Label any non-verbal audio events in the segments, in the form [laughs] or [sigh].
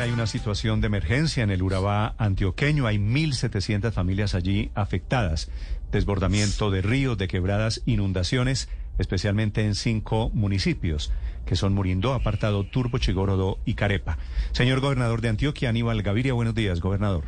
hay una situación de emergencia en el Urabá antioqueño. Hay 1.700 familias allí afectadas. Desbordamiento de ríos, de quebradas, inundaciones, especialmente en cinco municipios, que son Murindó, Apartado, Turbo, Chigorodo y Carepa. Señor gobernador de Antioquia, Aníbal Gaviria, buenos días, gobernador.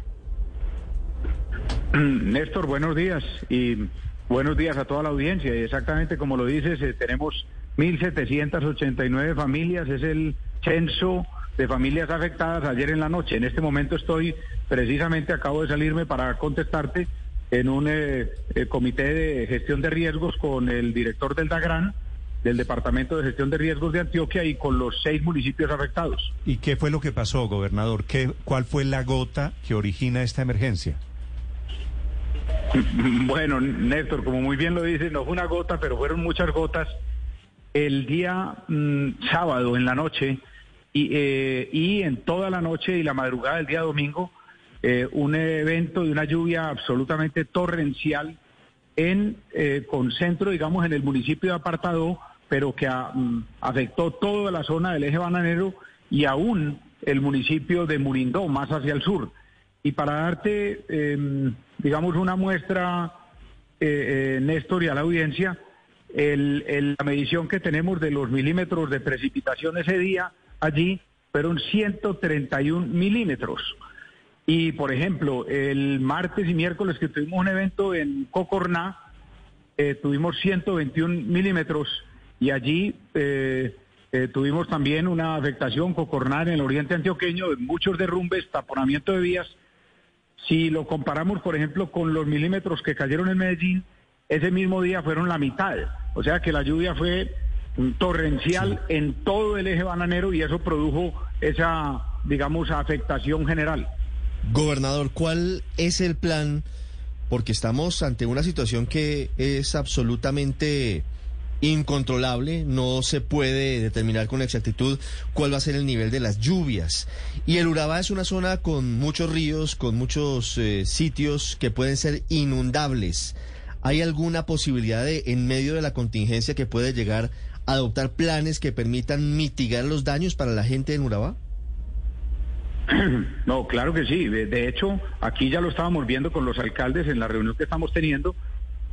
[clears throat] Néstor, buenos días y buenos días a toda la audiencia. Y exactamente como lo dices, eh, tenemos 1.789 familias, es el censo de familias afectadas ayer en la noche. En este momento estoy, precisamente acabo de salirme para contestarte en un eh, eh, comité de gestión de riesgos con el director del DAGRAN, del Departamento de Gestión de Riesgos de Antioquia y con los seis municipios afectados. ¿Y qué fue lo que pasó, gobernador? ¿Qué, ¿Cuál fue la gota que origina esta emergencia? [laughs] Bueno, Néstor, como muy bien lo dice, no fue una gota, pero fueron muchas gotas. El día mm, sábado en la noche y, eh, y en toda la noche y la madrugada del día domingo, eh, un evento de una lluvia absolutamente torrencial en eh, concentro, digamos, en el municipio de Apartado, pero que mm, afectó toda la zona del eje bananero y aún el municipio de Murindó, más hacia el sur. Y para darte, em, digamos, una muestra, Néstor, y a la audiencia, el, la medición que tenemos de los milímetros de precipitación ese día allí fueron 131 milímetros. Y, por ejemplo, el martes y miércoles que tuvimos un evento en Cocorná, eh, tuvimos 121 milímetros y allí eh, eh, tuvimos también una afectación Cocorná en el oriente antioqueño, de muchos derrumbes, taponamiento de vías. Si lo comparamos, por ejemplo, con los milímetros que cayeron en Medellín, ese mismo día fueron la mitad. O sea que la lluvia fue torrencial en todo el eje bananero y eso produjo esa, digamos, afectación general. Gobernador, ¿cuál es el plan? Porque estamos ante una situación que es absolutamente incontrolable, no se puede determinar con exactitud cuál va a ser el nivel de las lluvias. Y el Urabá es una zona con muchos ríos, con muchos eh, sitios que pueden ser inundables. ¿Hay alguna posibilidad de, en medio de la contingencia que puede llegar adoptar planes que permitan mitigar los daños para la gente en Urabá? [clears throat] No, claro que sí. De, hecho, aquí ya lo estábamos viendo con los alcaldes en la reunión que estamos teniendo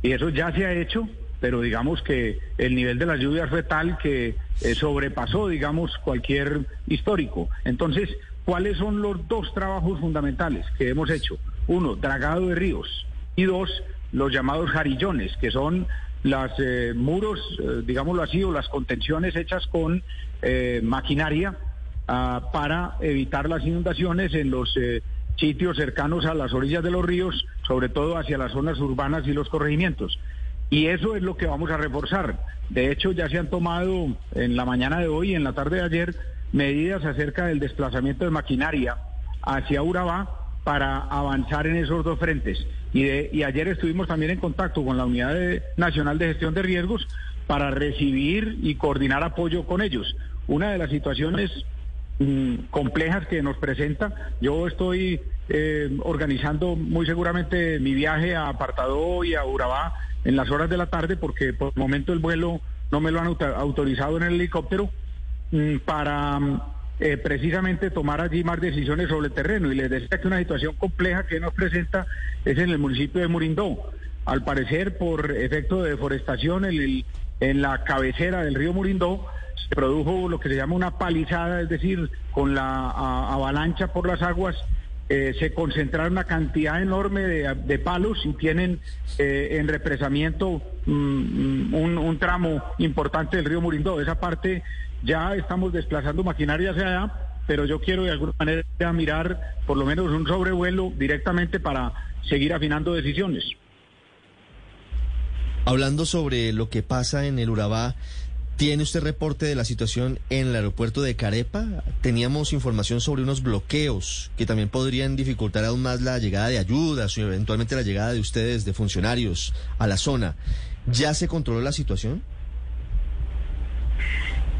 y eso ya se ha hecho, pero digamos que el nivel de las lluvias fue tal que eh, sobrepasó, digamos, cualquier histórico. Entonces, ¿cuáles son los dos trabajos fundamentales que hemos hecho? Uno, dragado de ríos y dos, los llamados jarillones, que son las eh, muros, eh, digámoslo así, o las contenciones hechas con eh, maquinaria ah, para evitar las inundaciones en los sitios cercanos a las orillas de los ríos, sobre todo hacia las zonas urbanas y los corregimientos. Y eso es lo que vamos a reforzar. De hecho, ya se han tomado en la mañana de hoy y en la tarde de ayer medidas acerca del desplazamiento de maquinaria hacia Urabá para avanzar en esos dos frentes. Y, y ayer estuvimos también en contacto con la Unidad Nacional de Gestión de Riesgos para recibir y coordinar apoyo con ellos. Una de las situaciones mm, complejas que nos presenta, yo estoy eh, organizando muy seguramente mi viaje a Apartado y a Urabá en las horas de la tarde porque por el momento el vuelo no me lo han autorizado en el helicóptero mm, para eh, precisamente tomar allí más decisiones sobre el terreno. Y les decía que una situación compleja que nos presenta es en el municipio de Murindó. Al parecer, por efecto de deforestación en, en la cabecera del río Murindó, se produjo lo que se llama una palizada, es decir, con la avalancha por las aguas. Eh, se concentraron una cantidad enorme de, palos y tienen eh, en represamiento mm, mm, un, tramo importante del río Murindó. Esa parte ya estamos desplazando maquinaria hacia allá, pero yo quiero de alguna manera mirar por lo menos un sobrevuelo directamente para seguir afinando decisiones. Hablando sobre lo que pasa en el Urabá, ¿tiene usted reporte de la situación en el aeropuerto de Carepa? Teníamos información sobre unos bloqueos que también podrían dificultar aún más la llegada de ayudas o eventualmente la llegada de ustedes, de funcionarios, a la zona. ¿Ya se controló la situación?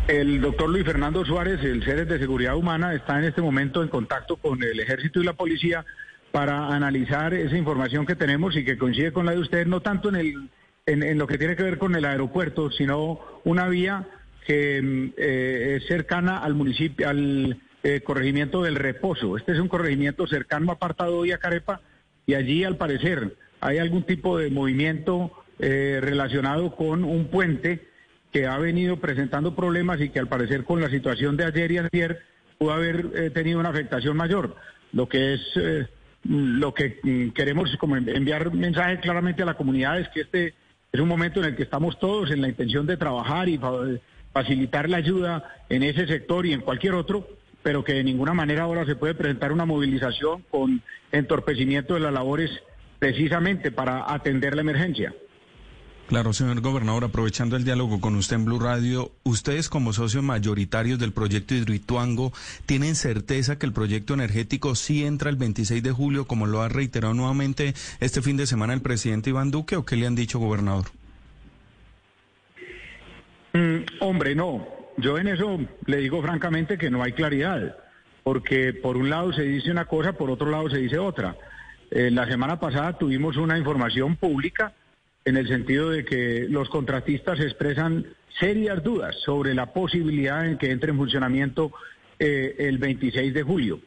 El doctor Luis Fernando Suárez, el CERES de Seguridad Humana, está en este momento en contacto con el Ejército y la Policía para analizar esa información que tenemos y que coincide con la de ustedes, no tanto en, el, en, lo que tiene que ver con el aeropuerto, sino una vía que mm, eh, es cercana al municipio, al eh, corregimiento del Reposo. Este es un corregimiento cercano Apartado y a Carepa y allí al parecer hay algún tipo de movimiento eh, relacionado con un puente que ha venido presentando problemas y que al parecer con la situación de ayer y ayer pudo haber eh, tenido una afectación mayor. Lo que es lo que mm, queremos como enviar mensaje claramente a la comunidad es que este es un momento en el que estamos todos en la intención de trabajar y facilitar la ayuda en ese sector y en cualquier otro, pero que de ninguna manera ahora se puede presentar una movilización con entorpecimiento de las labores precisamente para atender la emergencia. Claro, señor gobernador, aprovechando el diálogo con usted en Blue Radio, ustedes como socios mayoritarios del proyecto Hidroituango, ¿tienen certeza que el proyecto energético sí entra el 26 de julio, como lo ha reiterado nuevamente este fin de semana el presidente Iván Duque, o qué le han dicho, gobernador? Mm, hombre, no. Yo en eso le digo francamente que no hay claridad, porque por un lado se dice una cosa, por otro lado se dice otra. Eh, la semana pasada tuvimos una información pública en el sentido de que los contratistas expresan serias dudas sobre la posibilidad en que entre en funcionamiento eh, el 26 de julio.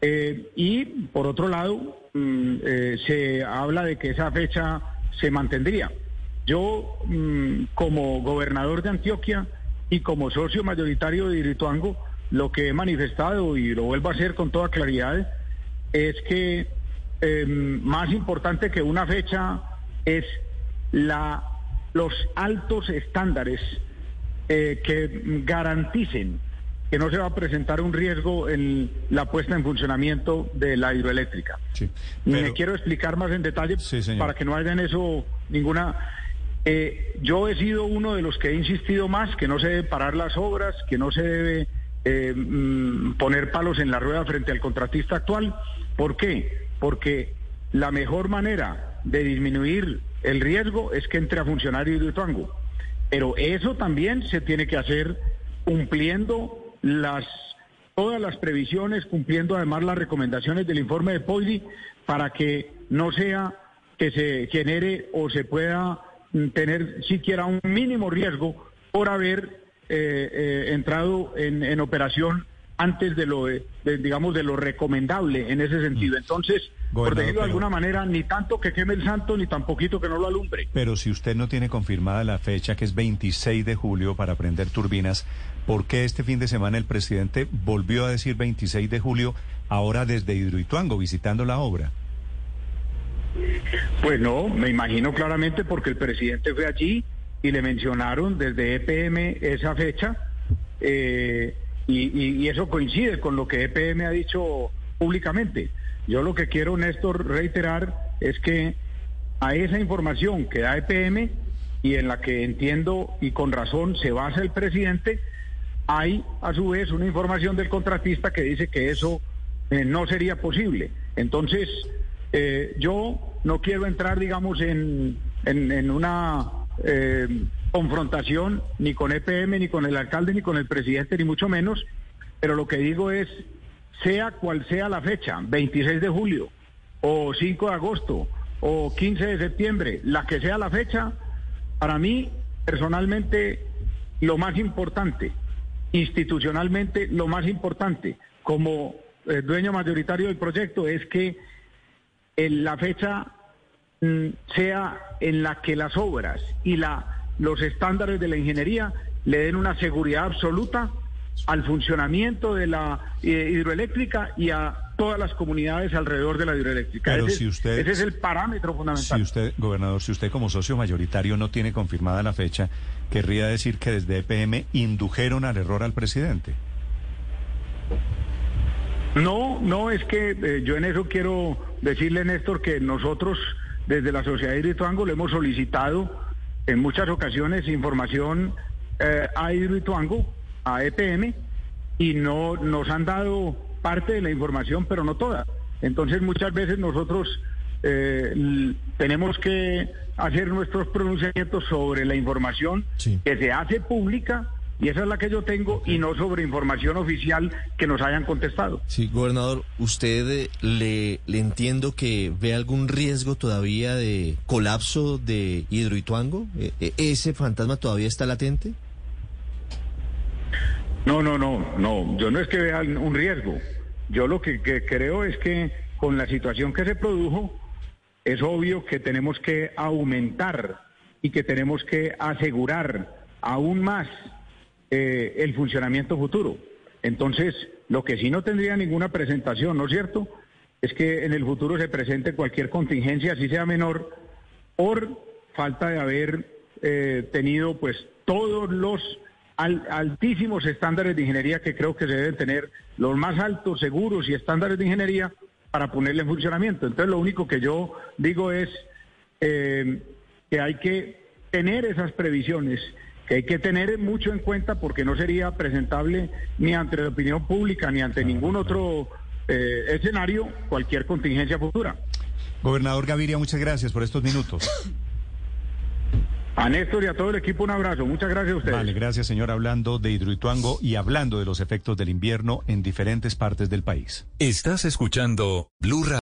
Eh, y por otro lado, mm, eh, se habla de que esa fecha se mantendría. Yo, mm, como gobernador de Antioquia y como socio mayoritario de Irituango, lo que he manifestado y lo vuelvo a hacer con toda claridad es que em, más importante que una fecha es la, los altos estándares eh, que garanticen que no se va a presentar un riesgo en la puesta en funcionamiento de la hidroeléctrica. Me quiero explicar más en detalle para que no haya en eso ninguna... Eh, yo he sido uno de los que he insistido más que no se debe parar las obras, que no se debe eh, mm, poner palos en la rueda frente al contratista actual. ¿Por qué? Porque la mejor manera de disminuir el riesgo es que entre a funcionar Hidroituango. Pero eso también se tiene que hacer cumpliendo las todas las previsiones, cumpliendo además las recomendaciones del informe de Poili para que no sea que se genere o se pueda mm, tener siquiera un mínimo riesgo por haber eh, eh, entrado en, en, operación antes de lo, digamos, de lo recomendable en ese sentido. Mm. Por decirlo de alguna manera, ni tanto que queme el santo, ni tan poquito que no lo alumbre. Pero si usted no tiene confirmada la fecha, que es 26 de julio, para prender turbinas, ¿por qué este fin de semana el presidente volvió a decir 26 de julio, ahora desde Hidroituango, visitando la obra? Pues no, me imagino claramente porque el presidente fue allí y le mencionaron desde EPM esa fecha eh, y, y eso coincide con lo que EPM ha dicho públicamente. Yo lo que quiero, Néstor, reiterar es que a esa información que da EPM y en la que entiendo y con razón se basa el presidente, hay a su vez una información del contratista que dice que eso eh, no sería posible. Entonces, eh, yo no quiero entrar, digamos, en, en, una eh, confrontación ni con EPM, ni con el alcalde, ni con el presidente, ni mucho menos, pero lo que digo es sea cual sea la fecha, 26 de julio o 5 de agosto o 15 de septiembre, la que sea la fecha, para mí personalmente lo más importante, institucionalmente lo más importante como eh, dueño mayoritario del proyecto es que en la fecha mm, sea en la que las obras y la, los estándares de la ingeniería le den una seguridad absoluta al funcionamiento de la eh, hidroeléctrica y a todas las comunidades alrededor de la hidroeléctrica. Pero ese, si usted, ese es el parámetro fundamental. Si usted, gobernador, si usted como socio mayoritario no tiene confirmada la fecha, querría decir que desde EPM indujeron al error al presidente. No, no, es que eh, yo en eso quiero decirle, Néstor, que nosotros desde la Sociedad de Hidroituango le hemos solicitado en muchas ocasiones información eh, a Hidroituango a EPM y no nos han dado parte de la información, pero no toda. Entonces muchas veces nosotros eh, tenemos que hacer nuestros pronunciamientos sobre la información que se hace pública y esa es la que yo tengo y no sobre información oficial que nos hayan contestado. Sí, gobernador, ¿usted eh, le, le entiendo que ve algún riesgo todavía de colapso de Hidroituango? ¿E, e, ¿Ese fantasma todavía está latente? No, no, no, no. Yo no es que vea un riesgo. Yo lo que, creo es que con la situación que se produjo, es obvio que tenemos que aumentar y que tenemos que asegurar aún más eh, el funcionamiento futuro. Entonces, lo que sí no tendría ninguna presentación, ¿no es cierto? Es que en el futuro se presente cualquier contingencia, así sea menor, por falta de haber eh, tenido pues todos los altísimos estándares de ingeniería que creo que se deben tener, los más altos, seguros y estándares de ingeniería para ponerle en funcionamiento. Entonces, lo único que yo digo es eh, que hay que tener esas previsiones que hay que tener mucho en cuenta porque no sería presentable ni ante la opinión pública ni ante ningún otro eh, escenario cualquier contingencia futura. Gobernador Gaviria, muchas gracias por estos minutos. A Néstor y a todo el equipo un abrazo. Muchas gracias a ustedes. Vale, gracias señor. Hablando de Hidroituango y hablando de los efectos del invierno en diferentes partes del país. Estás escuchando Blue